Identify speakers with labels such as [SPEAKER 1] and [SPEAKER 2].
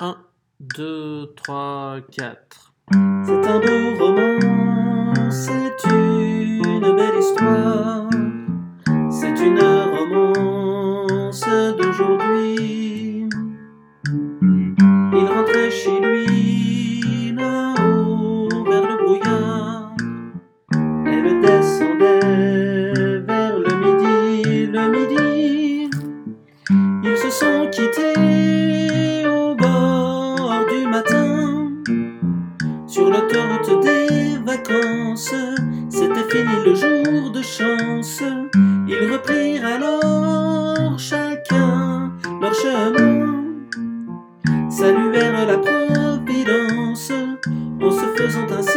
[SPEAKER 1] 1, 2, 3, 4.
[SPEAKER 2] C'est un beau roman, c'est une belle histoire, c'est une romance d'aujourd'hui. Il rentrait chez lui là-haut vers le brouillard, elle descendait vers le midi, le midi. Ils se sont quittés sur l'autoroute des vacances. C'était fini le jour de chance. Ils reprirent alors chacun leur chemin, saluèrent la providence en se faisant ainsi.